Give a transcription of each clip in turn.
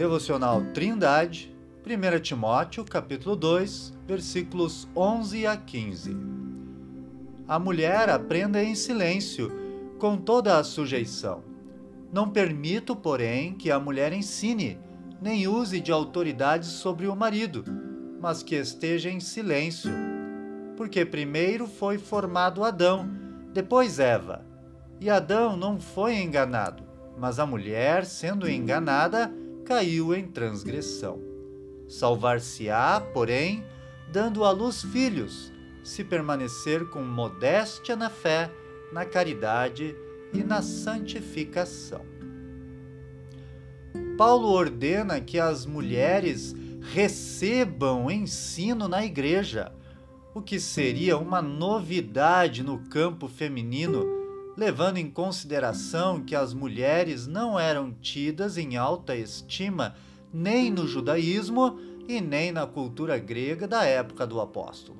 Devocional Trindade, 1 Timóteo, capítulo 2, versículos 11 a 15. A mulher aprenda em silêncio, com toda a sujeição. Não permito, porém, que a mulher ensine, nem use de autoridade sobre o marido, mas que esteja em silêncio. Porque primeiro foi formado Adão, depois Eva. E Adão não foi enganado, mas a mulher, sendo enganada, caiu em transgressão. Salvar-se-á, porém, dando à luz filhos, se permanecer com modéstia na fé, na caridade e na santificação. Paulo ordena que as mulheres recebam ensino na igreja, o que seria uma novidade no campo feminino levando em consideração que as mulheres não eram tidas em alta estima nem no judaísmo e nem na cultura grega da época do apóstolo.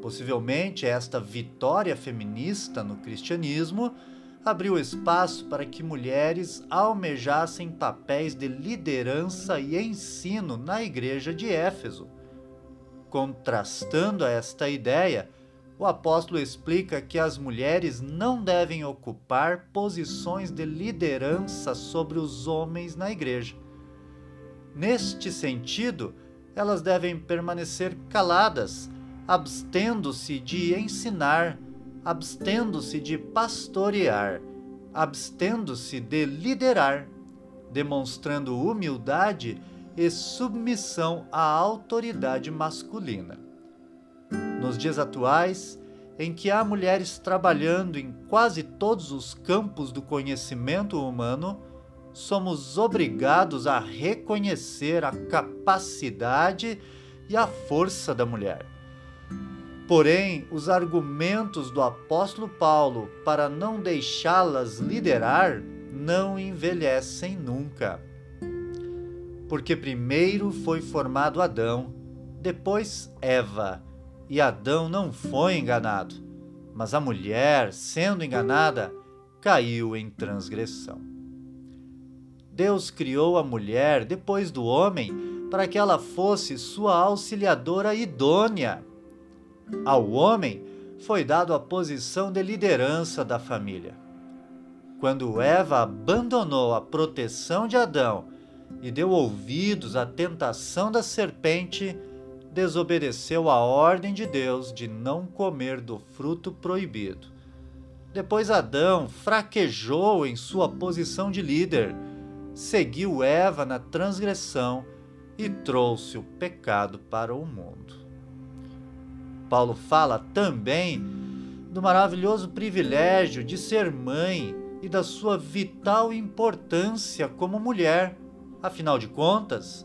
Possivelmente, esta vitória feminista no cristianismo abriu espaço para que mulheres almejassem papéis de liderança e ensino na igreja de Éfeso. Contrastando esta ideia, o apóstolo explica que as mulheres não devem ocupar posições de liderança sobre os homens na igreja. Neste sentido, elas devem permanecer caladas, abstendo-se de ensinar, abstendo-se de pastorear, abstendo-se de liderar, demonstrando humildade e submissão à autoridade masculina. Nos dias atuais, em que há mulheres trabalhando em quase todos os campos do conhecimento humano, somos obrigados a reconhecer a capacidade e a força da mulher. Porém, os argumentos do apóstolo Paulo para não deixá-las liderar não envelhecem nunca. Porque primeiro foi formado Adão, depois Eva e Adão não foi enganado, mas a mulher, sendo enganada, caiu em transgressão. Deus criou a mulher depois do homem para que ela fosse sua auxiliadora idônea. Ao homem foi dado a posição de liderança da família. Quando Eva abandonou a proteção de Adão e deu ouvidos à tentação da serpente, desobedeceu a ordem de Deus de não comer do fruto proibido. Depois Adão fraquejou em sua posição de líder, seguiu Eva na transgressão e trouxe o pecado para o mundo. Paulo fala também do maravilhoso privilégio de ser mãe e da sua vital importância como mulher. Afinal de contas,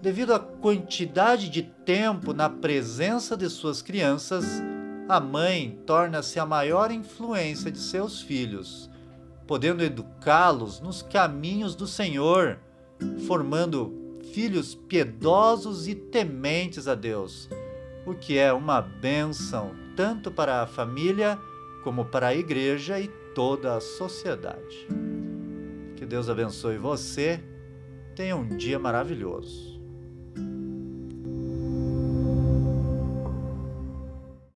devido à quantidade de tempo na presença de suas crianças, a mãe torna-se a maior influência de seus filhos, podendo educá-los nos caminhos do Senhor, formando filhos piedosos e tementes a Deus, o que é uma bênção tanto para a família como para a igreja e toda a sociedade. Que Deus abençoe você. Tenha um dia maravilhoso.